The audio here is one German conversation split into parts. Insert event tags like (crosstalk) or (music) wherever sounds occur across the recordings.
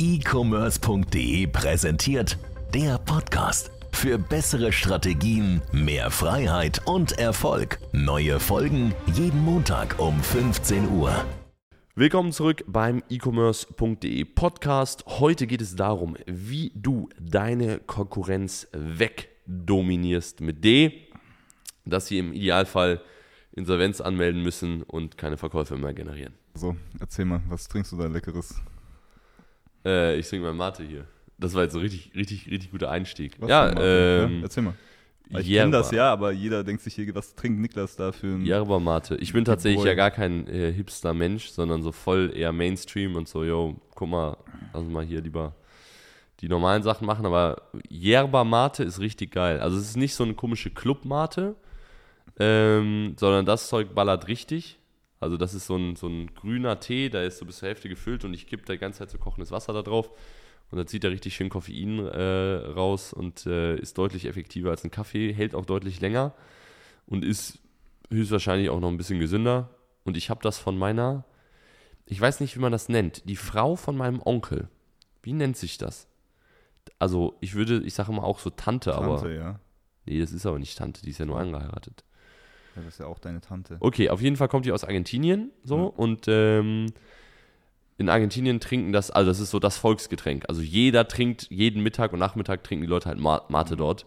e-commerce.de präsentiert der Podcast. Für bessere Strategien, mehr Freiheit und Erfolg. Neue Folgen jeden Montag um 15 Uhr. Willkommen zurück beim e-commerce.de Podcast. Heute geht es darum, wie du deine Konkurrenz wegdominierst mit D, dass sie im Idealfall Insolvenz anmelden müssen und keine Verkäufe mehr generieren. So, erzähl mal, was trinkst du da Leckeres? Äh, ich trinke mal Mate hier. Das war jetzt so richtig, richtig, richtig guter Einstieg. Was ja, Mate? ähm, ja, erzähl mal. Ich kenne das ja, aber jeder denkt sich hier, was trinkt Niklas da für ein. Yerba Mate. Ich bin tatsächlich Boy. ja gar kein äh, Hipster-Mensch, sondern so voll eher Mainstream und so, yo, guck mal, lass uns mal hier lieber die normalen Sachen machen, aber Yerba Mate ist richtig geil. Also es ist nicht so eine komische Club-Mate, ähm, sondern das Zeug ballert richtig. Also das ist so ein, so ein grüner Tee, der ist so bis zur Hälfte gefüllt und ich kippe da die ganze Zeit so kochendes Wasser da drauf. Und dann zieht er richtig schön Koffein äh, raus und äh, ist deutlich effektiver als ein Kaffee, hält auch deutlich länger und ist höchstwahrscheinlich auch noch ein bisschen gesünder. Und ich habe das von meiner, ich weiß nicht, wie man das nennt, die Frau von meinem Onkel. Wie nennt sich das? Also ich würde, ich sage immer auch so Tante, aber Tante, ja. nee, das ist aber nicht Tante, die ist ja nur angeheiratet. Ja. Das ist ja auch deine Tante. Okay, auf jeden Fall kommt die aus Argentinien so Mhm. und ähm, in Argentinien trinken das, also das ist so das Volksgetränk. Also jeder trinkt, jeden Mittag und Nachmittag trinken die Leute halt Ma- Mate Mhm. dort.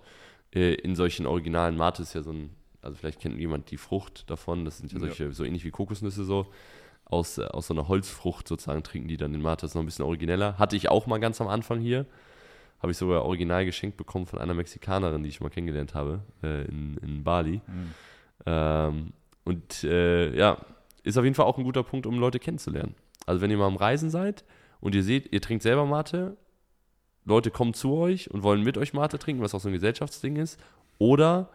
Äh, in solchen originalen Mate ist ja so ein, also vielleicht kennt jemand die Frucht davon, das sind ja Ja. solche, so ähnlich wie Kokosnüsse so. Aus, äh, aus so einer Holzfrucht sozusagen trinken die dann den Mate, das ist noch ein bisschen origineller. Hatte ich auch mal ganz am Anfang hier. Habe ich sogar original geschenkt bekommen von einer Mexikanerin, die ich mal kennengelernt habe, äh, in, in Bali. Mhm. Ähm, und äh, ja, ist auf jeden Fall auch ein guter Punkt, um Leute kennenzulernen. Also wenn ihr mal am Reisen seid und ihr seht, ihr trinkt selber Mate, Leute kommen zu euch und wollen mit euch Mate trinken, was auch so ein Gesellschaftsding ist, oder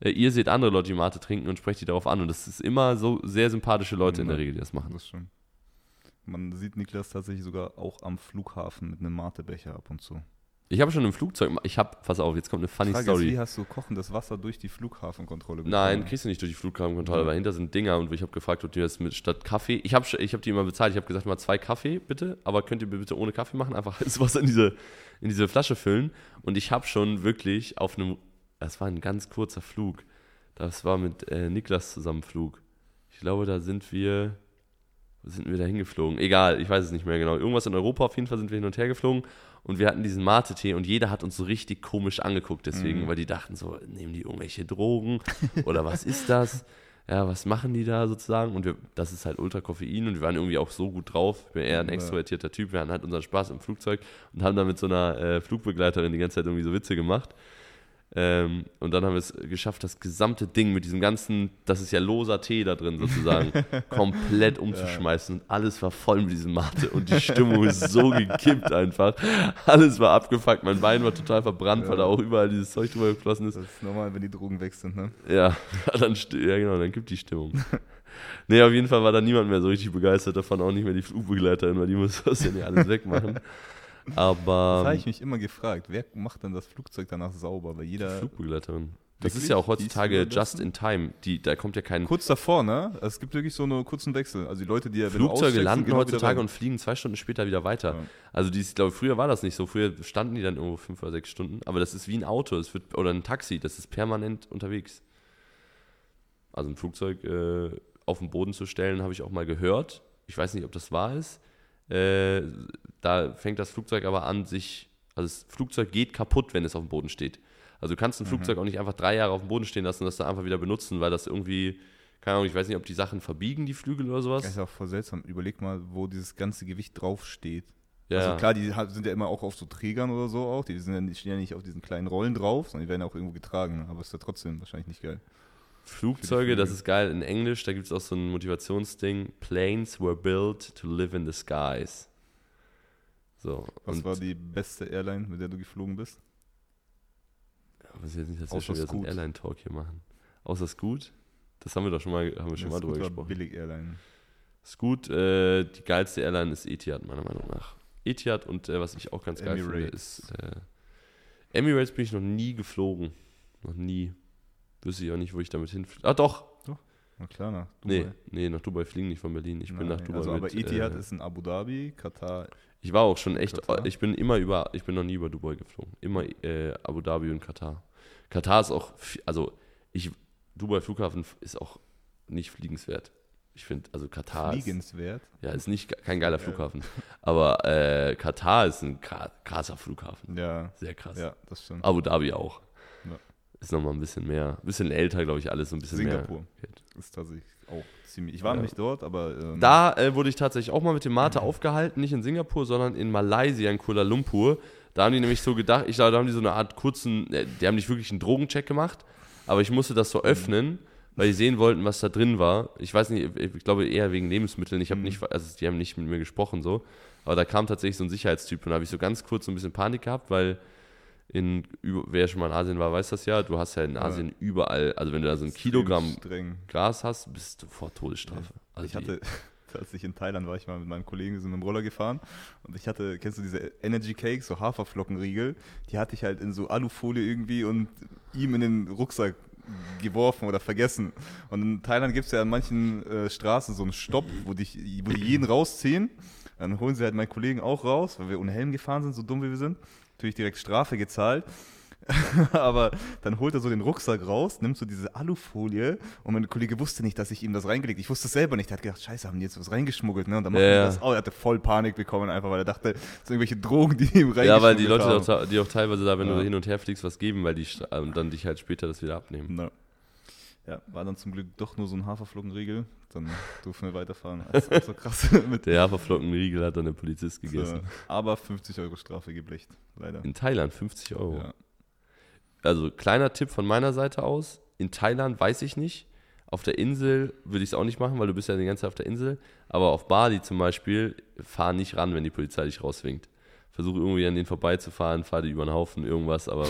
äh, ihr seht andere Leute, die Mate trinken und sprecht die darauf an. Und das ist immer so sehr sympathische Leute in der Ja. Regel, die das machen. Das stimmt. Man sieht Niklas tatsächlich sogar auch am Flughafen mit einem Matebecher ab und zu. Ich habe schon im Flugzeug, ich habe, pass auf, jetzt kommt eine funny Frage ist, Story. wie hast du kochendes Wasser durch die Flughafenkontrolle Nein, bekommen? kriegst du nicht durch die Flughafenkontrolle, Ja. weil hinter sind Dinger und ich habe gefragt, ob die das mit statt Kaffee. Ich habe ich hab die immer bezahlt. Ich habe gesagt, mal zwei Kaffee bitte, aber könnt ihr bitte ohne Kaffee machen, einfach heißes Wasser in diese, in diese Flasche füllen. Und ich habe schon wirklich auf einem, das war ein ganz kurzer Flug. Das war mit äh, Niklas zusammen Flug. Ich glaube, da sind wir, wo sind wir da hingeflogen? Egal, ich weiß es nicht mehr genau. Irgendwas in Europa auf jeden Fall sind wir hin und her geflogen und wir hatten diesen Mate-Tee und jeder hat uns so richtig komisch angeguckt deswegen, Mhm. weil die dachten so, nehmen die irgendwelche Drogen oder was ist das? (laughs) Ja, was machen die da sozusagen? Und wir, das ist halt ultra Koffein und wir waren irgendwie auch so gut drauf. Ich bin eher ein extrovertierter Typ. Wir hatten halt unseren Spaß im Flugzeug und haben dann mit so einer äh, Flugbegleiterin die ganze Zeit irgendwie so Witze gemacht. Ähm, und dann haben wir es geschafft, das gesamte Ding mit diesem ganzen, das ist ja loser Tee da drin sozusagen, (laughs) komplett umzuschmeißen. Und alles war voll mit diesem Mate und die Stimmung ist so gekippt einfach. Alles war abgefuckt, mein Bein war total verbrannt, Ja. weil da auch überall dieses Zeug drüber geflossen ist. Das ist normal, wenn die Drogen weg sind, ne? Ja, (laughs) dann, ja genau, dann gibt die Stimmung. (laughs) nee, auf jeden Fall war da niemand mehr so richtig begeistert davon, auch nicht mehr die Flugbegleiterin, weil die muss das ja nicht alles wegmachen. Aber Das habe ich mich immer gefragt. Wer macht denn das Flugzeug danach sauber? Weil jeder. Flugbegleiterin. Das Wirklich? ist ja auch heutzutage just in time. Die, da kommt ja kein Kurz davor, ne? Es gibt wirklich so einen kurzen Wechsel. Also die Leute, die ja Flugzeuge landen genau heutzutage und fliegen zwei Stunden später wieder weiter. Ja. Also die, ich glaube, früher war das nicht so. Früher standen die dann irgendwo fünf oder sechs Stunden. Aber das ist wie ein Auto, es wird, oder ein Taxi, das ist permanent unterwegs. Also ein Flugzeug äh, auf den Boden zu stellen, habe ich auch mal gehört. Ich weiß nicht, ob das wahr ist. Äh, da fängt das Flugzeug aber an, sich, also das Flugzeug geht kaputt, wenn es auf dem Boden steht. Also du kannst ein Flugzeug auch nicht einfach drei Jahre auf dem Boden stehen lassen und das dann einfach wieder benutzen, weil das irgendwie, keine Ahnung, ich weiß nicht, ob die Sachen verbiegen, die Flügel oder sowas. Das ist auch voll seltsam. Überleg mal, wo dieses ganze Gewicht draufsteht. Ja. Also klar, die sind ja immer auch auf so Trägern oder so auch. Die sind ja nicht, stehen ja nicht auf diesen kleinen Rollen drauf, sondern die werden auch irgendwo getragen. Aber ist ja trotzdem wahrscheinlich nicht geil. Flugzeuge, das ist geil in Englisch, da gibt es auch so ein Motivationsding. Planes were built to live in the skies. So, Was und war die beste Airline, mit der du geflogen bist? was ist jetzt nicht, dass wir schon wieder so einen. Airline-Talk hier machen. Außer Scoot? Das haben wir doch schon mal, haben wir schon Ja, mal drüber war gesprochen. Billig Airline. Scoot, äh, die geilste Airline ist Etihad, meiner Meinung nach. Etihad und äh, was ich auch ganz geil finde, ist äh, Emirates bin ich noch nie geflogen. Noch nie. Wüsste ich auch nicht, wo ich damit hinfliege. Ah, doch. Doch. Na klar, nach Nee, Dubai. nee, nach Dubai fliegen nicht von Berlin. Ich bin Nein, nach Dubai Also, aber mit, Etihad äh, ist in Abu Dhabi, Katar. Ich war auch schon echt, Katar? ich bin immer über, ich bin noch nie über Dubai geflogen. Immer äh, Abu Dhabi und Katar. Katar ist auch, also ich, Dubai Flughafen ist auch nicht fliegenswert. Ich finde, also Katar ist, Fliegenswert. ja, ist nicht kein geiler Flughafen. Aber äh, Katar ist ein kra- krasser Flughafen. Ja, Sehr krass. ja, das stimmt. Abu Dhabi auch. Ja. Ist nochmal ein bisschen mehr, ein bisschen älter, glaube ich, alles so ein bisschen Singapur mehr. Geld. ist tatsächlich auch ziemlich. Ich war Ja. nicht dort, aber. Ähm, Da äh, wurde ich tatsächlich auch mal mit dem Mate aufgehalten, nicht in Singapur, sondern in Malaysia, in Kuala Lumpur. Da haben die nämlich so gedacht, ich glaube, da haben die so eine Art kurzen, äh, die haben nicht wirklich einen Drogencheck gemacht, aber ich musste das so öffnen, weil die sehen wollten, was da drin war. Ich weiß nicht, ich glaube eher wegen Lebensmitteln. Ich habe nicht, also die haben nicht mit mir gesprochen so, aber da kam tatsächlich so ein Sicherheitstyp und da habe ich so ganz kurz so ein bisschen Panik gehabt, weil in, wer schon mal in Asien war, weiß das ja, du hast ja in Asien überall, also wenn du da so ein extrem Kilogramm Streng. Gras hast, bist du vor Todesstrafe. Also ich hatte, (laughs) als ich in Thailand war, ich mal mit meinem Kollegen, sind mit dem Roller gefahren und ich hatte, kennst du diese Energy Cakes, so Haferflockenriegel, die hatte ich halt in so Alufolie irgendwie und ihm in den Rucksack geworfen oder vergessen. Und in Thailand gibt es ja an manchen äh, Straßen so einen Stopp, wo, dich, wo die jeden rausziehen. Dann holen sie halt meinen Kollegen auch raus, weil wir ohne Helm gefahren sind, so dumm wie wir sind. Natürlich direkt Strafe gezahlt. (laughs) Aber dann holt er so den Rucksack raus, nimmt so diese Alufolie und mein Kollege wusste nicht, dass ich ihm das reingelegt Ich wusste es selber nicht. Er hat gedacht, scheiße, haben die jetzt was reingeschmuggelt. Ne? Und dann macht Ja, er ja. das auch. Er hatte voll Panik bekommen, einfach weil er dachte, das sind irgendwelche Drogen, die ihm reingeschmuggelt Ja, weil die Leute, haben. auch, die auch teilweise da, wenn Ja. du hin und her fliegst, was geben, weil die dann dich halt später das wieder abnehmen. Na. Ja, war dann zum Glück doch nur so ein Haferflockenriegel. Dann (laughs) durften wir weiterfahren. Das ist auch so krass. (laughs) Der Haferflockenriegel hat dann der Polizist gegessen. äh, aber 50 Euro Strafe geblecht, leider. In Thailand 50 Euro. Ja. Also kleiner Tipp von meiner Seite aus. In Thailand weiß ich nicht. Auf der Insel würde ich es auch nicht machen, weil du bist ja die ganze Zeit auf der Insel. Aber auf Bali zum Beispiel, fahr nicht ran, wenn die Polizei dich rauswinkt. Versuch irgendwie an denen vorbeizufahren, fahr die über den Haufen, irgendwas, aber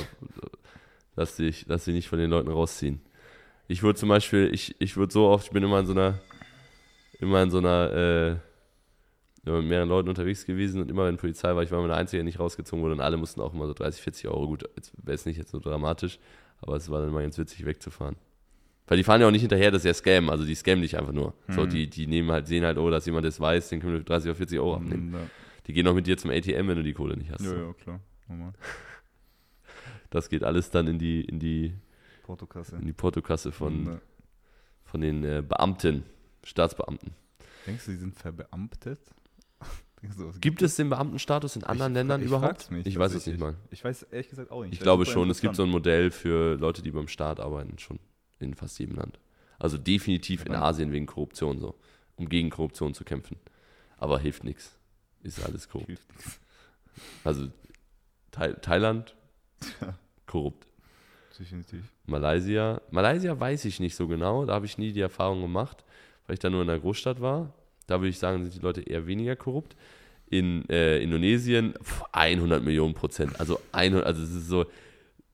lass dich, lass dich nicht von den Leuten rausziehen. Ich würde zum Beispiel, ich, ich würde so oft, ich bin immer in so einer, immer in so einer, äh, immer mit mehreren Leuten unterwegs gewesen und immer wenn Polizei war, ich war immer der Einzige, der nicht rausgezogen wurde und alle mussten auch immer so 30, 40 Euro. Gut, jetzt wäre es nicht jetzt so dramatisch, aber es war dann mal ganz witzig wegzufahren. Weil die fahren ja auch nicht hinterher, das ist ja Scam, also die scammen dich einfach nur. So, die, die nehmen halt, sehen halt, oh, dass jemand das weiß, den können wir 30 oder 40 Euro abnehmen. Ja, Die gehen auch mit dir zum ATM, wenn du die Kohle nicht hast. ja, so. ja, klar. Normal. Das geht alles dann in die, in die, Portokasse. in die Portokasse von, Ja. von den äh, Beamten, Staatsbeamten. Denkst du, die sind verbeamtet? (laughs) Du, was Gibt es den Beamtenstatus in anderen Ich- Ländern ich überhaupt? mich ich weiß es nicht mal. Ich weiß ehrlich gesagt auch nicht. Ich glaube schon, es gibt so ein Modell für Leute, die beim Staat arbeiten, schon in fast jedem Land. Also definitiv in Ja. Asien wegen Korruption so, um gegen Korruption zu kämpfen. Aber hilft nichts. Ist alles korrupt. Also Thai Thailand, (laughs) korrupt. Definitiv. Malaysia, Malaysia weiß ich nicht so genau, da habe ich nie die Erfahrung gemacht, weil ich da nur in der Großstadt war. Da würde ich sagen, sind die Leute eher weniger korrupt. In äh, Indonesien pf, 100 Millionen Prozent. Also 100, also es ist so,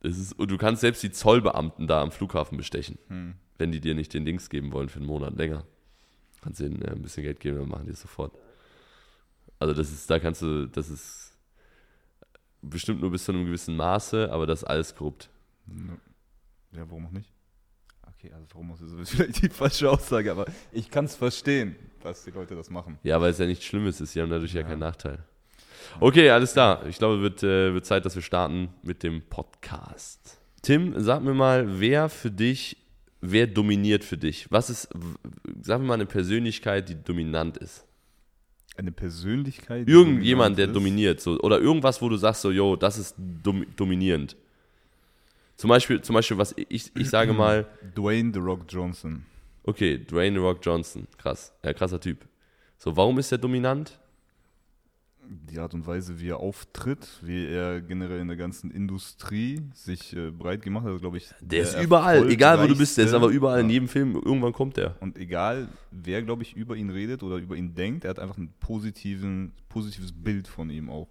es ist, und du kannst selbst die Zollbeamten da am Flughafen bestechen, Hm. wenn die dir nicht den Dings geben wollen für einen Monat länger. Kannst denen äh, ein bisschen Geld geben, dann machen die es sofort. Also das ist, da kannst du, das ist bestimmt nur bis zu einem gewissen Maße, aber das ist alles korrupt. Ja. ja, warum auch nicht? Okay, also warum auch ist vielleicht (laughs) die falsche Aussage, aber ich kann es verstehen, dass die Leute das machen. Ja, weil es ja nichts Schlimmes ist. Sie haben dadurch ja, keinen Nachteil. Okay, alles klar. Ich glaube, wird, äh, wird Zeit, dass wir starten mit dem Podcast. Tim, sag mir mal, wer für dich, wer dominiert für dich? Was ist, sag mir mal eine Persönlichkeit, die dominant ist? Eine Persönlichkeit. Irgendjemand, der ist? dominiert. So, oder irgendwas, wo du sagst, so, yo, das ist dom dominierend. Zum Beispiel, zum Beispiel, was ich, ich sage mal, (clears throat) Dwayne The Rock Johnson. okay, Dwayne The Rock Johnson, krass, ja, krasser Typ. So, warum ist er dominant? Die Art und Weise, wie er auftritt, wie er generell in der ganzen Industrie sich äh, breit gemacht hat, glaube ich. Der ist überall, egal wo du bist, der ist aber überall in Ja. jedem Film, irgendwann kommt der. Und egal, wer, glaube ich, über ihn redet oder über ihn denkt, er hat einfach ein positives Bild von ihm auch.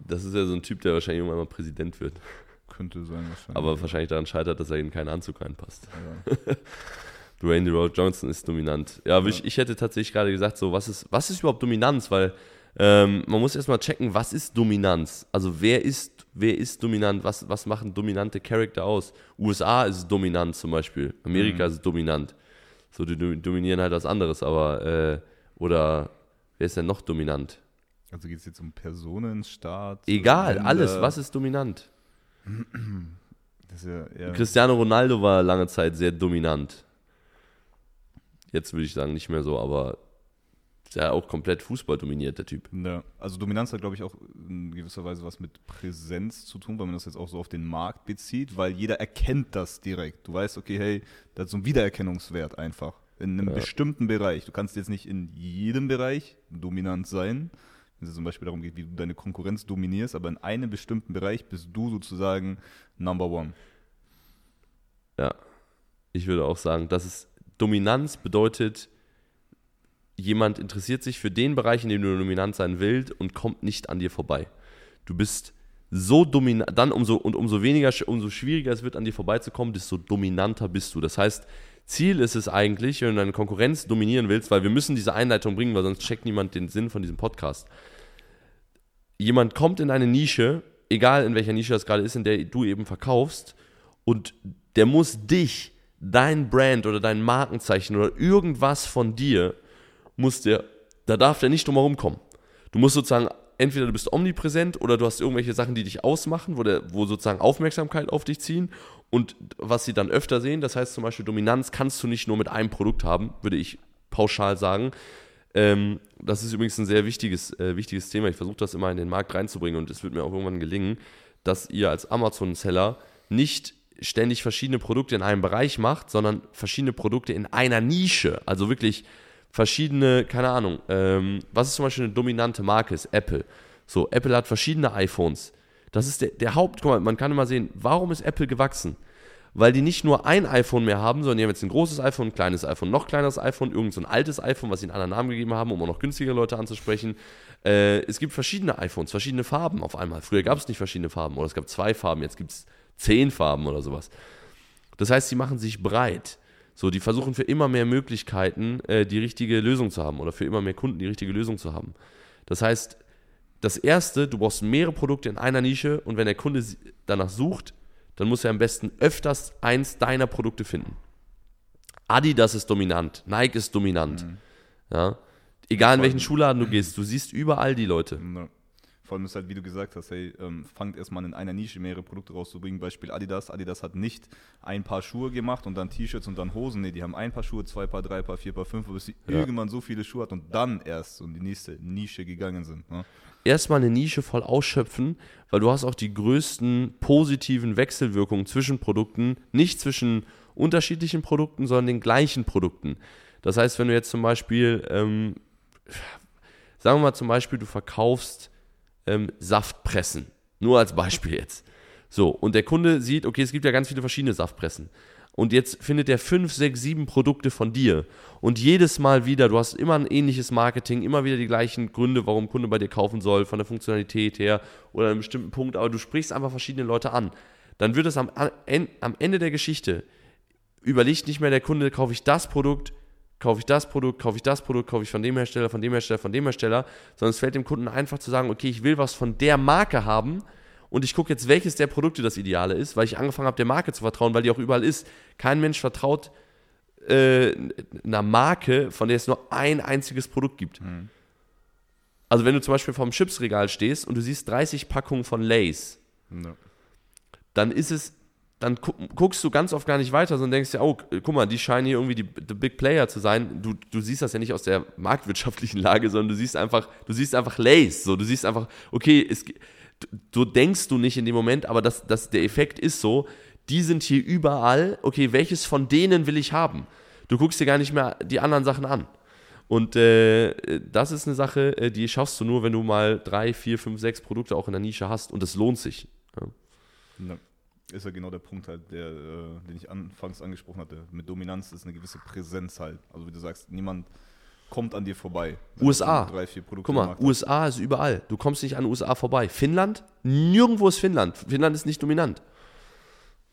Das ist ja so ein Typ, der wahrscheinlich irgendwann mal Präsident wird. (laughs) Könnte sein, wahrscheinlich. Aber wahrscheinlich daran scheitert, dass er in keinen Anzug reinpasst. Ja. (laughs) Dwayne The Rock Johnson ist dominant. Ja, aber Ich, ich hätte tatsächlich gerade gesagt, so, was ist, was ist überhaupt Dominanz? Weil ähm, man muss erstmal checken, was ist Dominanz? Also wer ist, wer ist dominant? Was, was machen dominante Charakter aus? USA ist dominant zum Beispiel. Amerika ist dominant. So, die dom- dominieren halt was anderes, aber, äh, oder wer ist denn noch dominant? Also geht es jetzt um Personen, Staat? Egal, Länder? alles, was ist dominant? Ja eher, Cristiano Ronaldo war lange Zeit sehr dominant. Jetzt würde ich sagen, nicht mehr so, aber ist ja auch komplett Fußball dominiert, der Typ. Ja, also Dominanz hat, glaube ich, auch in gewisser Weise was mit Präsenz zu tun, weil man das jetzt auch so auf den Markt bezieht, weil jeder erkennt das direkt. Du weißt, okay, hey, das ist so ein Wiedererkennungswert einfach. In einem Ja. bestimmten Bereich. Du kannst jetzt nicht in jedem Bereich dominant sein, wenn es zum Beispiel darum geht, wie du deine Konkurrenz dominierst, aber in einem bestimmten Bereich bist du sozusagen Number One. Ja. Ich würde auch sagen, dass es Dominanz bedeutet, jemand interessiert sich für den Bereich, in dem du dominant sein willst und kommt nicht an dir vorbei. Du bist so dominant, dann umso und umso weniger, umso schwieriger es wird, an dir vorbeizukommen, desto dominanter bist du. Das heißt, Ziel ist es eigentlich, wenn du deine Konkurrenz dominieren willst, weil wir müssen diese Einleitung bringen, weil sonst checkt niemand den Sinn von diesem Podcast. Jemand kommt in eine Nische, egal in welcher Nische das gerade ist, in der du eben verkaufst, und der muss dich, dein Brand oder dein Markenzeichen oder irgendwas von dir, muss der, da darf der nicht drum herum kommen. Du musst sozusagen, entweder du bist omnipräsent oder du hast irgendwelche Sachen, die dich ausmachen, wo, der, wo sozusagen Aufmerksamkeit auf dich ziehen und was sie dann öfter sehen. Das heißt zum Beispiel, Dominanz kannst du nicht nur mit einem Produkt haben, würde ich pauschal sagen. Ähm, das ist übrigens ein sehr wichtiges, äh, wichtiges Thema. Ich versuche das immer in den Markt reinzubringen und es wird mir auch irgendwann gelingen, dass ihr als Amazon-Seller nicht ständig verschiedene Produkte in einem Bereich macht, sondern verschiedene Produkte in einer Nische. Also wirklich verschiedene, keine Ahnung, ähm, was ist zum Beispiel eine dominante Marke, ist Apple. So, Apple hat verschiedene iPhones. Das ist der, der Haupt, guck mal, man kann immer sehen, warum ist Apple gewachsen? Weil die nicht nur ein iPhone mehr haben, sondern die haben jetzt ein großes iPhone, ein kleines iPhone, noch kleineres iPhone, irgend so ein altes iPhone, was sie einen anderen Namen gegeben haben, um auch noch günstigere Leute anzusprechen. Äh, es gibt verschiedene iPhones, verschiedene Farben auf einmal. Früher gab es nicht verschiedene Farben oder es gab zwei Farben, jetzt gibt es zehn Farben oder sowas. Das heißt, sie machen sich breit. So, die versuchen für immer mehr Möglichkeiten äh, die richtige Lösung zu haben oder für immer mehr Kunden die richtige Lösung zu haben. Das heißt, das erste, du brauchst mehrere Produkte in einer Nische und wenn der Kunde danach sucht, dann muss er am besten öfters eins deiner Produkte finden. Adidas ist dominant, Nike ist dominant. Ja? Egal in welchen Schuhladen du gehst, du siehst überall die Leute. Ja. Vor allem ist halt, wie du gesagt hast, hey, ähm, fangt erstmal in einer Nische mehrere Produkte rauszubringen. Beispiel Adidas. Adidas hat nicht ein paar Schuhe gemacht und dann T-Shirts und dann Hosen. Nee, die haben ein paar Schuhe, zwei Paar, drei Paar, vier Paar, fünf, bis sie Ja. irgendwann so viele Schuhe hat und dann erst in die nächste Nische gegangen sind. Ne? erstmal eine Nische voll ausschöpfen, weil du hast auch die größten positiven Wechselwirkungen zwischen Produkten, nicht zwischen unterschiedlichen Produkten, sondern den gleichen Produkten. Das heißt, wenn du jetzt zum Beispiel, ähm, sagen wir mal zum Beispiel, du verkaufst ähm, Saftpressen, nur als Beispiel jetzt. So, und der Kunde sieht, okay, es gibt ja ganz viele verschiedene Saftpressen. Und jetzt findet er fünf, sechs, sieben Produkte von dir. Und jedes Mal wieder, du hast immer ein ähnliches Marketing, immer wieder die gleichen Gründe, warum Kunde bei dir kaufen soll, von der Funktionalität her oder einem bestimmten Punkt, aber du sprichst einfach verschiedene Leute an. Dann wird es am, am Ende der Geschichte, überlegt nicht mehr der Kunde, kaufe ich das Produkt, kaufe ich das Produkt, kaufe ich das Produkt, kaufe ich von dem Hersteller, von dem Hersteller, von dem Hersteller, sondern es fällt dem Kunden einfach zu sagen, okay, ich will was von der Marke haben und ich gucke jetzt, welches der Produkte das Ideale ist, weil ich angefangen habe, der Marke zu vertrauen, weil die auch überall ist. Kein Mensch vertraut äh, einer Marke, von der es nur ein einziges Produkt gibt. Also wenn du zum Beispiel vor dem Chipsregal stehst und du siehst 30 Packungen von Lays, Ja. dann ist es, dann gu guckst du ganz oft gar nicht weiter, sondern denkst dir, oh, guck mal, die scheinen hier irgendwie die, die Big Player zu sein. Du, du siehst das ja nicht aus der marktwirtschaftlichen Lage, sondern du siehst einfach, du siehst einfach Lays. So, du siehst einfach, okay, es, du denkst du nicht in dem Moment, aber das, das, der Effekt ist so, die sind hier überall, okay, welches von denen will ich haben? Du guckst dir gar nicht mehr die anderen Sachen an. Und äh, das ist eine Sache, äh, die schaffst du nur, wenn du mal drei, vier, fünf, sechs Produkte auch in der Nische hast. Und das lohnt sich. Ja. Ja. Ist ja genau der Punkt halt, der, äh, den ich anfangs angesprochen hatte. Mit Dominanz ist eine gewisse Präsenz halt. Also wie du sagst, niemand kommt an dir vorbei. USA. Drei, vier Produkte Guck mal. USA ist überall. Du kommst nicht an USA vorbei. Finnland? Nirgendwo ist Finnland. Finnland ist nicht dominant.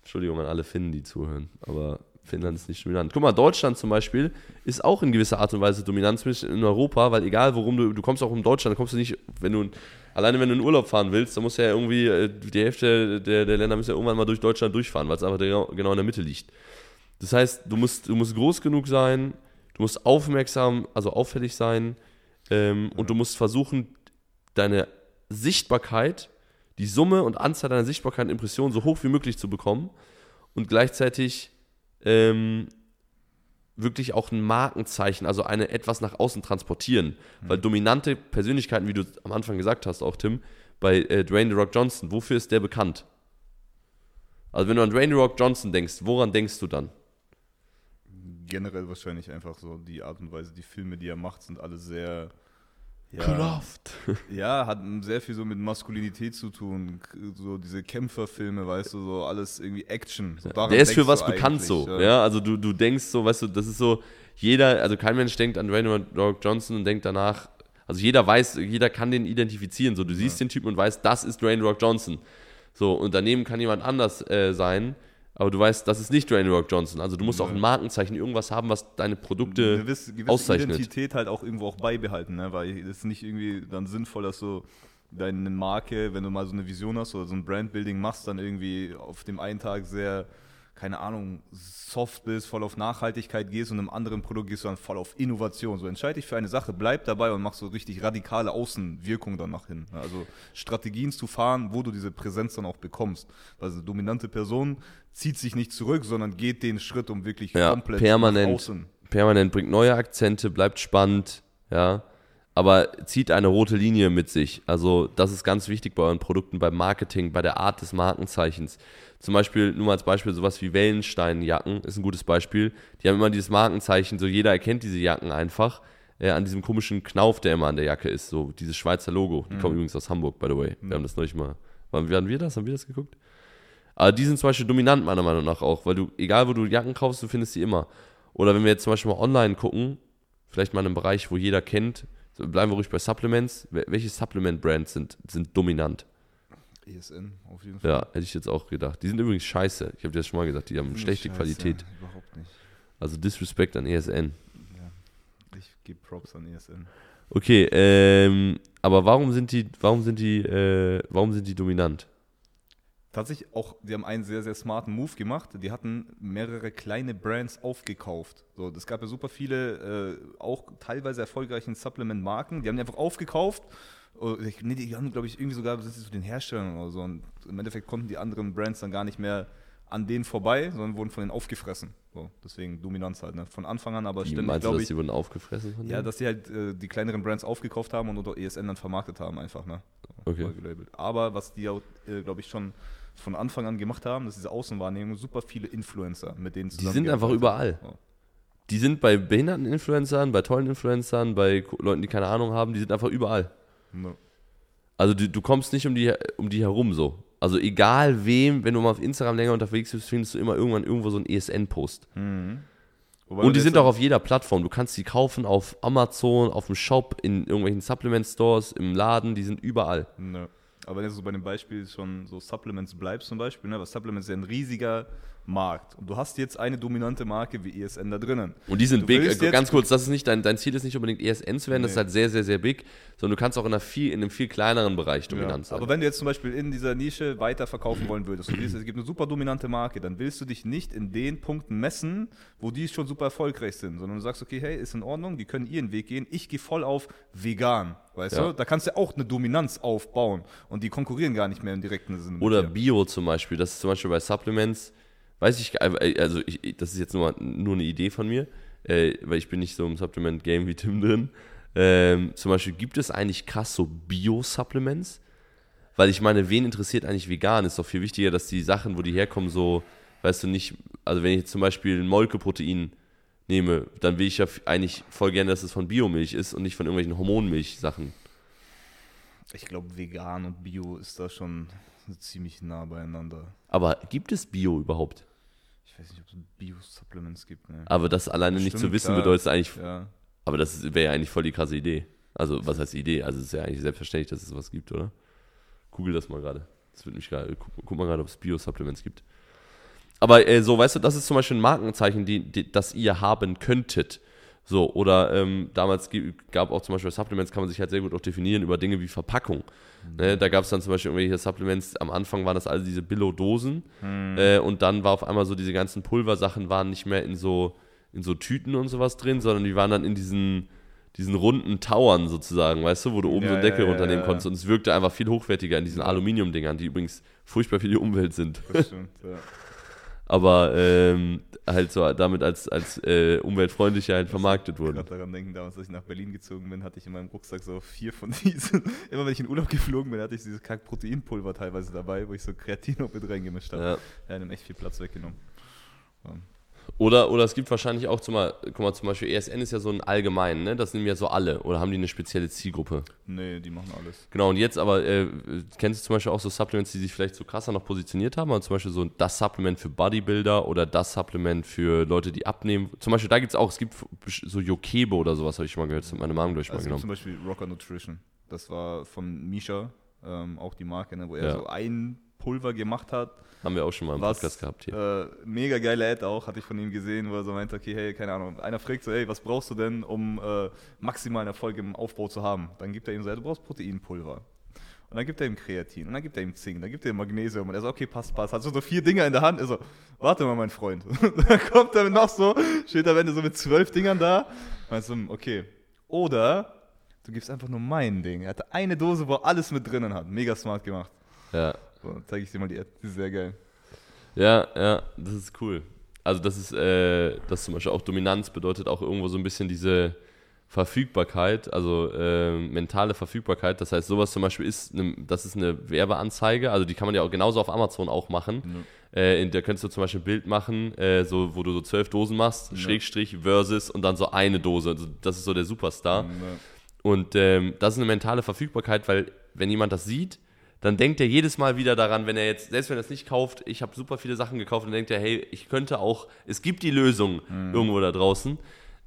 Entschuldigung an alle Finnen, die zuhören, aber Finnland ist nicht dominant. Guck mal, Deutschland zum Beispiel ist auch in gewisser Art und Weise dominant, zumindest in Europa, weil egal worum du, du kommst auch in Deutschland, kommst du nicht, wenn du, alleine wenn du in Urlaub fahren willst, dann musst du ja irgendwie, äh, die Hälfte der, der Länder müssen ja irgendwann mal durch Deutschland durchfahren, weil es einfach der, genau in der Mitte liegt. Das heißt, du musst, du musst groß genug sein, du musst aufmerksam, also auffällig sein ähm, und du musst versuchen, deine Sichtbarkeit, die Summe und Anzahl deiner Sichtbarkeit und Impressionen so hoch wie möglich zu bekommen und gleichzeitig ähm, wirklich auch ein Markenzeichen, also eine etwas nach außen transportieren. Weil dominante Persönlichkeiten, wie du am Anfang gesagt hast, auch Tim, bei äh, Dwayne The Rock Johnson, wofür ist der bekannt? Also wenn du an Dwayne The Rock Johnson denkst, woran denkst du dann? Generell wahrscheinlich einfach so die Art und Weise, die Filme, die er macht, sind alle sehr. Ja, Kraft. ja, hat sehr viel so mit Maskulinität zu tun. So diese Kämpferfilme, weißt du, so alles irgendwie Action. So Der ist für was bekannt so. Ja. also du, du denkst so, weißt du, das ist so, jeder, also kein Mensch denkt an The Rock Johnson und denkt danach, also jeder weiß, jeder kann den identifizieren. So, du siehst den Typen und weißt, das ist Dwayne Rock Johnson. So, und daneben kann jemand anders äh, sein, aber du weißt, das ist nicht Dwayne Rock Johnson. Also du musst auch ein Markenzeichen, irgendwas haben, was deine Produkte eine gewisse, gewisse auszeichnet. Identität halt auch irgendwo auch beibehalten, ne? weil es ist nicht irgendwie dann sinnvoll, dass du deine Marke, wenn du mal so eine Vision hast oder so ein Brandbuilding machst, dann irgendwie auf dem einen Tag sehr, keine Ahnung, soft bist, voll auf Nachhaltigkeit gehst und im anderen Produkt gehst du dann voll auf Innovation. So entscheide dich für eine Sache, bleib dabei und mach so richtig radikale Außenwirkung danach hin. ne? Also Strategien zu fahren, wo du diese Präsenz dann auch bekommst. Also eine dominante Person zieht sich nicht zurück, sondern geht den Schritt, um wirklich Ja, komplett permanent. nach außen. permanent, bringt neue Akzente, bleibt spannend, ja, aber zieht eine rote Linie mit sich. Also das ist ganz wichtig bei euren Produkten, beim Marketing, bei der Art des Markenzeichens. Zum Beispiel, nur mal als Beispiel, sowas wie Wellensteinjacken ist ein gutes Beispiel. Die haben immer dieses Markenzeichen, so jeder erkennt diese Jacken einfach äh, an diesem komischen Knauf, der immer an der Jacke ist, so dieses Schweizer Logo. Die kommen übrigens aus Hamburg, by the way. Wir haben das neulich mal, waren, waren wir das? Haben wir das geguckt? Aber die sind zum Beispiel dominant meiner Meinung nach auch, weil du, egal wo du Jacken kaufst, du findest sie immer. Oder wenn wir jetzt zum Beispiel mal online gucken, vielleicht mal in einem Bereich, wo jeder kennt, bleiben wir ruhig bei Supplements. Wel- Welche Supplement-Brands sind, sind dominant? ESN, auf jeden Fall. Ja, hätte ich jetzt auch gedacht. Die sind übrigens scheiße. Ich habe dir das schon mal gesagt, die haben schlechte Scheiße, Qualität. Überhaupt nicht. Also Disrespect an ESN. Ja. Ich gebe Props an ESN. Okay, ähm, aber warum sind die, warum sind die, äh, warum sind die dominant? Tatsächlich auch, die haben einen sehr, sehr smarten Move gemacht. Die hatten mehrere kleine Brands aufgekauft. So, das gab ja super viele, äh, auch teilweise erfolgreichen Supplement-Marken. Die haben die einfach aufgekauft. Oh, ich- Nee, die haben, glaube ich, irgendwie sogar sind sie zu den Herstellern oder so. Und im Endeffekt konnten die anderen Brands dann gar nicht mehr an denen vorbei, sondern wurden von denen aufgefressen. So, deswegen Dominanz halt, ne? Von Anfang an, aber Wie ständig, meinst du, glaube dass ich. die wurden aufgefressen von Ja, denen? dass sie halt äh, die kleineren Brands aufgekauft haben und unter ESN dann vermarktet haben, einfach, ne? So, Okay. Aber was die auch, äh, glaube ich, schon von Anfang an gemacht haben, das ist diese Außenwahrnehmung, super viele Influencer, mit denen Die zusammen sind einfach überall. Ja. Die sind bei behinderten Influencern, bei tollen Influencern, bei Leuten, die keine Ahnung haben, die sind einfach überall. Ne. Also du, du kommst nicht um die, um die herum so. Also egal wem, wenn du mal auf Instagram länger unterwegs bist, findest du immer irgendwann irgendwo so einen ESN-Post. Wobei Und die sind auch auf jeder Plattform. Du kannst die kaufen auf Amazon, auf dem Shop, in irgendwelchen Supplement-Stores, im Laden, die sind überall. Ne. Aber wenn du so bei dem Beispiel schon so Supplements bleibst zum Beispiel, ne, weil Supplements ja ein riesiger Markt. Und du hast jetzt eine dominante Marke wie ESN da drinnen. Und die sind Du big. jetzt- Ganz kurz, das ist nicht dein, dein Ziel ist nicht unbedingt ESN zu werden, das ist Nee. halt sehr, sehr, sehr big, sondern du kannst auch in, einer viel, in einem viel kleineren Bereich dominant Ja, sein. aber wenn du jetzt zum Beispiel in dieser Nische weiter verkaufen wollen würdest, und es gibt eine super dominante Marke, dann willst du dich nicht in den Punkten messen, wo die schon super erfolgreich sind, sondern du sagst, okay, hey, ist in Ordnung, die können ihren Weg gehen, ich gehe voll auf vegan, weißt Ja. du? Da kannst du auch eine Dominanz aufbauen und die konkurrieren gar nicht mehr im direkten Sinne. Oder. Bio zum Beispiel, das ist zum Beispiel bei Supplements, weiß ich, äh, also ich, das ist jetzt nur, nur eine Idee von mir, äh, weil ich bin nicht so im Supplement-Game wie Tim drin. Ähm, zum Beispiel, gibt es eigentlich krass so Bio-Supplements? Weil ich meine, wen interessiert eigentlich vegan? Ist doch viel wichtiger, dass die Sachen, wo die herkommen, so, weißt du nicht, also wenn ich jetzt zum Beispiel ein Molkeprotein nehme, dann will ich ja eigentlich voll gerne, dass es von Biomilch ist und nicht von irgendwelchen Hormonmilch-Sachen. Ich glaube, vegan und Bio ist da schon ziemlich nah beieinander. Aber gibt es Bio überhaupt? Ich weiß nicht, ob es Bio-Supplements gibt. Ne? Aber das alleine nicht zu wissen, klar. bedeutet eigentlich Ja. Aber das wäre ja eigentlich voll die krasse Idee. Also, was heißt Idee? Also, es ist ja eigentlich selbstverständlich, dass es was gibt, oder? Google das mal gerade. Das wird mich gerade, guck, guck mal gerade, ob es Bio-Supplements gibt. Aber äh, so, weißt du, das ist zum Beispiel ein Markenzeichen, die, die, das ihr haben könntet. So, oder ähm, damals gab auch zum Beispiel bei Supplements, kann man sich halt sehr gut auch definieren über Dinge wie Verpackung. Ne, da gab es dann zum Beispiel irgendwelche Supplements, am Anfang waren das alle diese Billo-Dosen äh, und dann war auf einmal so diese ganzen Pulversachen waren nicht mehr in so, in so Tüten und sowas drin, sondern die waren dann in diesen, diesen runden Towern sozusagen, weißt du, wo du oben Ja, so einen Deckel ja, runternehmen ja. konntest und es wirkte einfach viel hochwertiger in diesen Aluminium-Dingern, die übrigens furchtbar für die Umwelt sind. Das stimmt, (laughs) ja. Aber ähm, halt so damit als, als äh, umweltfreundlicher halt vermarktet wurden. gerade daran denken, damals, als ich nach Berlin gezogen bin, hatte ich in meinem Rucksack so vier von diesen. (laughs) Immer wenn ich in Urlaub geflogen bin, hatte ich dieses Kack-Proteinpulver teilweise dabei, wo ich so Kreatin noch mit reingemischt habe. Ja. Ja, nimmt echt viel Platz weggenommen. Oder, oder es gibt wahrscheinlich auch zum, Mal- guck mal, zum Beispiel ESN ist ja so ein allgemein, ne? Das nehmen ja so alle. Oder haben die eine spezielle Zielgruppe? Nee, die machen alles. Genau, und jetzt aber, äh, kennst du zum Beispiel auch so Supplements, die sich vielleicht so krasser noch positioniert haben? Also zum Beispiel so das Supplement für Bodybuilder oder das Supplement für Leute, die abnehmen. Zum Beispiel, da gibt es auch, es gibt so Yokebe oder sowas, habe ich schon mal gehört. Das hat meine Mom, glaube ich, mal Also gibt genommen. zum Beispiel Rocker Nutrition. Das war von Misha, ähm, auch die Marke, ne, wo er Ja. so ein Pulver gemacht hat. Haben wir auch schon mal im Was, Podcast gehabt hier. Äh, mega geile Ad auch, hatte ich von ihm gesehen, wo er so meinte, okay, hey, keine Ahnung. Einer fragt so, hey, was brauchst du denn, um äh, maximalen Erfolg im Aufbau zu haben? Dann gibt er ihm so, ja, du brauchst Proteinpulver. Und dann gibt er ihm Kreatin, und dann gibt er ihm Zink, dann gibt er ihm Magnesium. Und er so, okay, passt, passt. Hat so, so vier Dinger in der Hand. Er so, warte mal, mein Freund. (laughs) dann kommt er noch so, steht am Ende so mit zwölf Dingern da. Meinst du, okay. Oder du gibst einfach nur mein Ding. Er hatte eine Dose, wo er alles mit drinnen hat. Mega smart gemacht. Ja. So, zeige ich dir mal die Ad. Die ist sehr geil. Ja, ja, das ist cool. Also das ist, äh, das zum Beispiel auch Dominanz bedeutet auch irgendwo so ein bisschen diese Verfügbarkeit, also äh, mentale Verfügbarkeit. Das heißt, sowas zum Beispiel ist, eine, das ist eine Werbeanzeige, also die kann man ja auch genauso auf Amazon auch machen. Äh, in der könntest du zum Beispiel ein Bild machen, äh, so, wo du so zwölf Dosen machst, Schrägstrich versus und dann so eine Dose. Also das ist so der Superstar. Ja. Und ähm, das ist eine mentale Verfügbarkeit, weil wenn jemand das sieht, dann denkt er jedes Mal wieder daran, wenn er jetzt, selbst wenn er es nicht kauft, ich habe super viele Sachen gekauft, dann denkt er, hey, ich könnte auch, es gibt die Lösung irgendwo da draußen.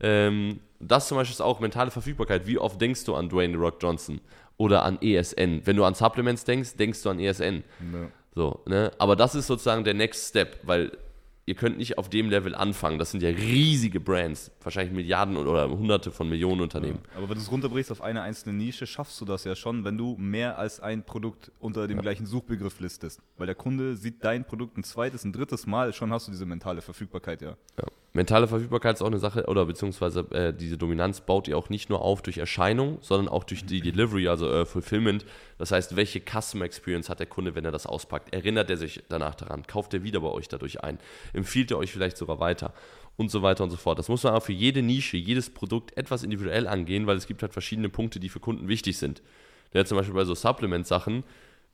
Ähm, das zum Beispiel ist auch mentale Verfügbarkeit. Wie oft denkst du an Dwayne Rock Johnson oder an ESN? Wenn du an Supplements denkst, denkst du an ESN. Ja. So, ne? Aber das ist sozusagen der Next Step, weil ihr könnt nicht auf dem Level anfangen. Das sind ja riesige Brands, wahrscheinlich Milliarden oder Hunderte von Millionen Unternehmen. Aber wenn du es runterbrichst auf eine einzelne Nische, schaffst du das ja schon, wenn du mehr als ein Produkt unter dem gleichen Suchbegriff listest. Weil der Kunde sieht dein Produkt ein zweites, ein drittes Mal, schon hast du diese mentale Verfügbarkeit, ja. Ja. Mentale Verfügbarkeit ist auch eine Sache, oder beziehungsweise äh, diese Dominanz baut ihr auch nicht nur auf durch Erscheinung, sondern auch durch die Delivery, also äh, Fulfillment. Das heißt, welche Customer Experience hat der Kunde, wenn er das auspackt? Erinnert er sich danach daran? Kauft er wieder bei euch dadurch ein? Empfiehlt er euch vielleicht sogar weiter? Und so weiter und so fort. Das muss man auch für jede Nische, jedes Produkt etwas individuell angehen, weil es gibt halt verschiedene Punkte, die für Kunden wichtig sind. Ja, zum Beispiel bei so Supplement-Sachen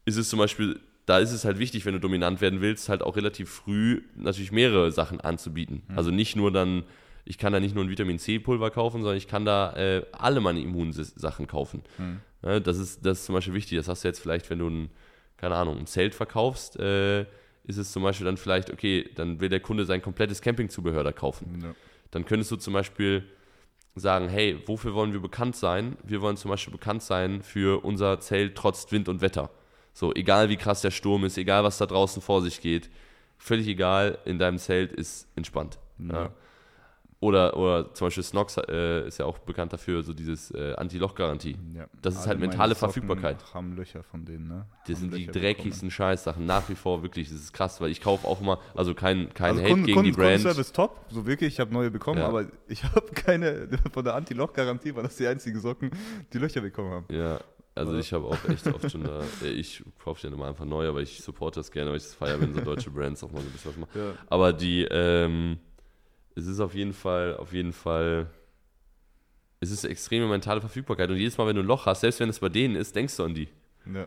ist es zum Beispiel, da ist es halt wichtig, wenn du dominant werden willst, halt auch relativ früh natürlich mehrere Sachen anzubieten. Also nicht nur dann, ich kann da nicht nur ein Vitamin C-Pulver kaufen, sondern ich kann da äh, alle meine Immunsachen kaufen. Ja, das, ist, das ist zum Beispiel wichtig. Das hast du jetzt vielleicht, wenn du ein, keine Ahnung, ein Zelt verkaufst, äh, ist es zum Beispiel dann vielleicht, okay, dann will der Kunde sein komplettes Campingzubehör da kaufen ja. dann könntest du zum Beispiel sagen, hey, wofür wollen wir bekannt sein? Wir wollen zum Beispiel bekannt sein für unser Zelt trotz Wind und Wetter. So, egal wie krass der Sturm ist, egal was da draußen vor sich geht, völlig egal, in deinem Zelt ist entspannt. Ja. Oder, oder zum Beispiel Snox äh, ist ja auch bekannt dafür, so dieses äh, Anti-Loch-Garantie. ja. Das ist halt mentale Socken Verfügbarkeit. Haben Löcher von denen, ne? Das sind die dreckigsten Scheißsachen. Nach wie vor wirklich, das ist krass, weil ich kaufe auch immer, also kein, kein Also Hate Kunden, gegen Kunden, die Brand. Kundenservice top, so wirklich, ich habe neue bekommen, Ja. aber ich (laughs) habe keine, von der Anti-Loch-Garantie war das die einzigen Socken, die Löcher bekommen haben. Ja, also Oder? ich habe auch echt oft schon da, (laughs) äh, ich kaufe dann immer einfach neu, aber ich supporte das gerne, weil ich es feiere, wenn so deutsche Brands auch mal so ein bisschen was machen. Ja. Aber die, ähm, es ist auf jeden Fall, auf jeden Fall, es ist extreme mentale Verfügbarkeit und jedes Mal, wenn du ein Loch hast, selbst wenn es bei denen ist, denkst du an die. Ja.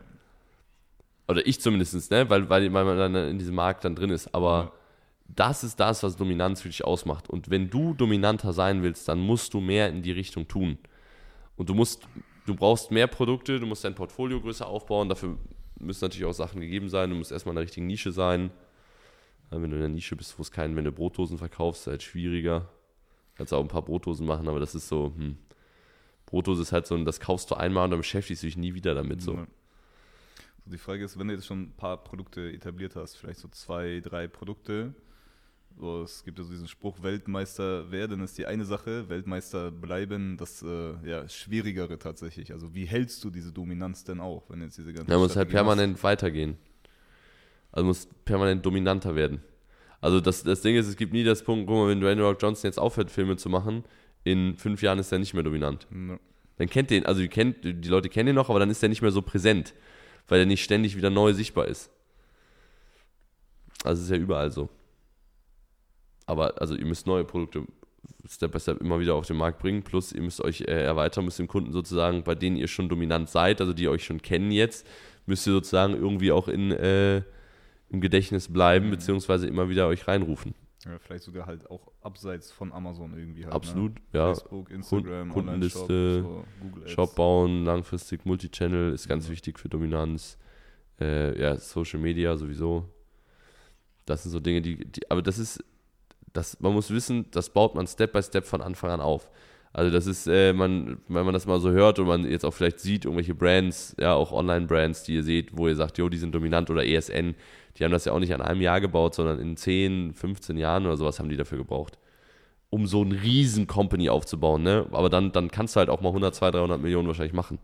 Oder ich zumindest, ne? weil, weil, weil man dann in diesem Markt dann drin ist. Aber Ja. das ist das, was Dominanz für dich ausmacht. Und wenn du dominanter sein willst, dann musst du mehr in die Richtung tun. Und du musst, du brauchst mehr Produkte, du musst dein Portfolio größer aufbauen. Dafür müssen natürlich auch Sachen gegeben sein. Du musst erstmal in der richtigen Nische sein. Wenn du in der Nische bist, wo es keinen, wenn du Brotdosen verkaufst, ist halt schwieriger. Kannst auch ein paar Brotdosen machen, aber das ist so, hm. Brotdose ist halt so, das kaufst du einmal und dann beschäftigst du dich nie wieder damit. So. Ja. So, die Frage ist, wenn du jetzt schon ein paar Produkte etabliert hast, vielleicht so zwei, drei Produkte, So, es gibt ja so diesen Spruch, Weltmeister werden ist die eine Sache, Weltmeister bleiben das äh, ja, Schwierigere tatsächlich. Also wie hältst du diese Dominanz denn auch, wenn jetzt diese ganze Ja, muss halt permanent weitergehen. Also muss permanent dominanter werden. Also das, das Ding ist, es gibt nie das Punkt, guck mal, wenn Dwayne Rock Johnson jetzt aufhört, Filme zu machen, in fünf Jahren ist er nicht mehr dominant. Ja. Dann kennt den, also die, kennt, die Leute kennen ihn noch, aber dann ist er nicht mehr so präsent, weil er nicht ständig wieder neu sichtbar ist. Also es ist ja überall so. Aber also ihr müsst neue Produkte Step by Step immer wieder auf den Markt bringen, plus ihr müsst euch äh, erweitern, müsst dem Kunden sozusagen, bei denen ihr schon dominant seid, also die euch schon kennen jetzt, müsst ihr sozusagen irgendwie auch in, äh, im Gedächtnis bleiben, beziehungsweise immer wieder euch reinrufen. Ja, vielleicht sogar halt auch abseits von Amazon irgendwie halt. Absolut, ne? ja. Facebook, Instagram, Kundenliste, so, Google Ads. Shop bauen, langfristig Multichannel ist ganz wichtig für Dominanz. Äh, ja, Social Media sowieso. Das sind so Dinge, die, die aber das ist, das, man muss wissen, das baut man Step by Step von Anfang an auf. Also das ist, äh, man, wenn man das mal so hört und man jetzt auch vielleicht sieht, irgendwelche Brands, ja, auch Online-Brands, die ihr seht, wo ihr sagt, jo, die sind dominant oder ESN, die haben das ja auch nicht an einem Jahr gebaut, sondern in 10, 15 Jahren oder sowas haben die dafür gebraucht. Um so ein riesen Company aufzubauen, ne? Aber dann, dann kannst du halt auch mal 100, 200, 300 Millionen wahrscheinlich machen.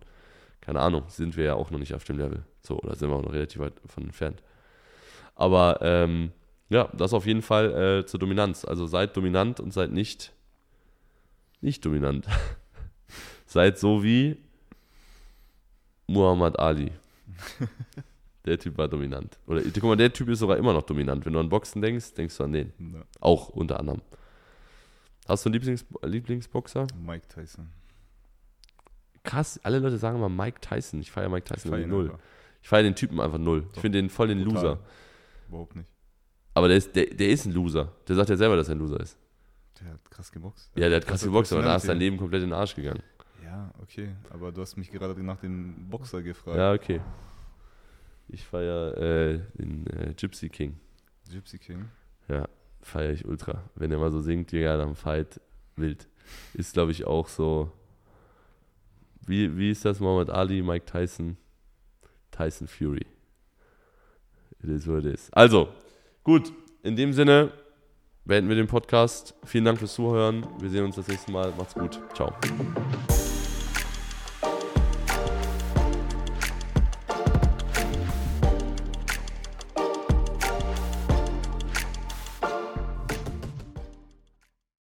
Keine Ahnung, sind wir ja auch noch nicht auf dem Level. So, oder sind wir auch noch relativ weit von entfernt. Aber ähm, ja, das auf jeden Fall äh, zur Dominanz. Also seid dominant und seid nicht nicht dominant. (laughs) seid so wie Muhammad Ali. (laughs) Der Typ war dominant. Oder guck mal, der Typ ist sogar immer noch dominant. Wenn du an Boxen denkst, denkst du an den. Ja. Auch unter anderem. Hast du einen Lieblings Lieblingsboxer? Mike Tyson. Krass, alle Leute sagen immer Mike Tyson. Ich feiere Mike Tyson Feier irgendwie ihn null. einfach. Ich feiere den Typen einfach null. Ich Doch. finde den voll den Total. Loser. Überhaupt nicht. Aber der ist, der, der ist ein Loser. Der sagt ja selber, dass er ein Loser ist. Der hat krass geboxt. Ja, der hat krass krasse geboxt, aber danach ist sein. Leben komplett in den Arsch gegangen. Ja, okay. Aber du hast mich gerade nach dem Boxer gefragt. Ja, okay. Ich feiere äh, den äh, Gypsy King. Gypsy King. Ja, feiere ich ultra. Wenn er mal so singt, Digga, dann Fight wild. Ist, glaube ich, auch so. Wie, wie ist das? Muhammad Ali, Mike Tyson, Tyson Fury. It is what it is. Also, gut. In dem Sinne beenden wir den Podcast. Vielen Dank fürs Zuhören. Wir sehen uns das nächste Mal. Macht's gut. Ciao.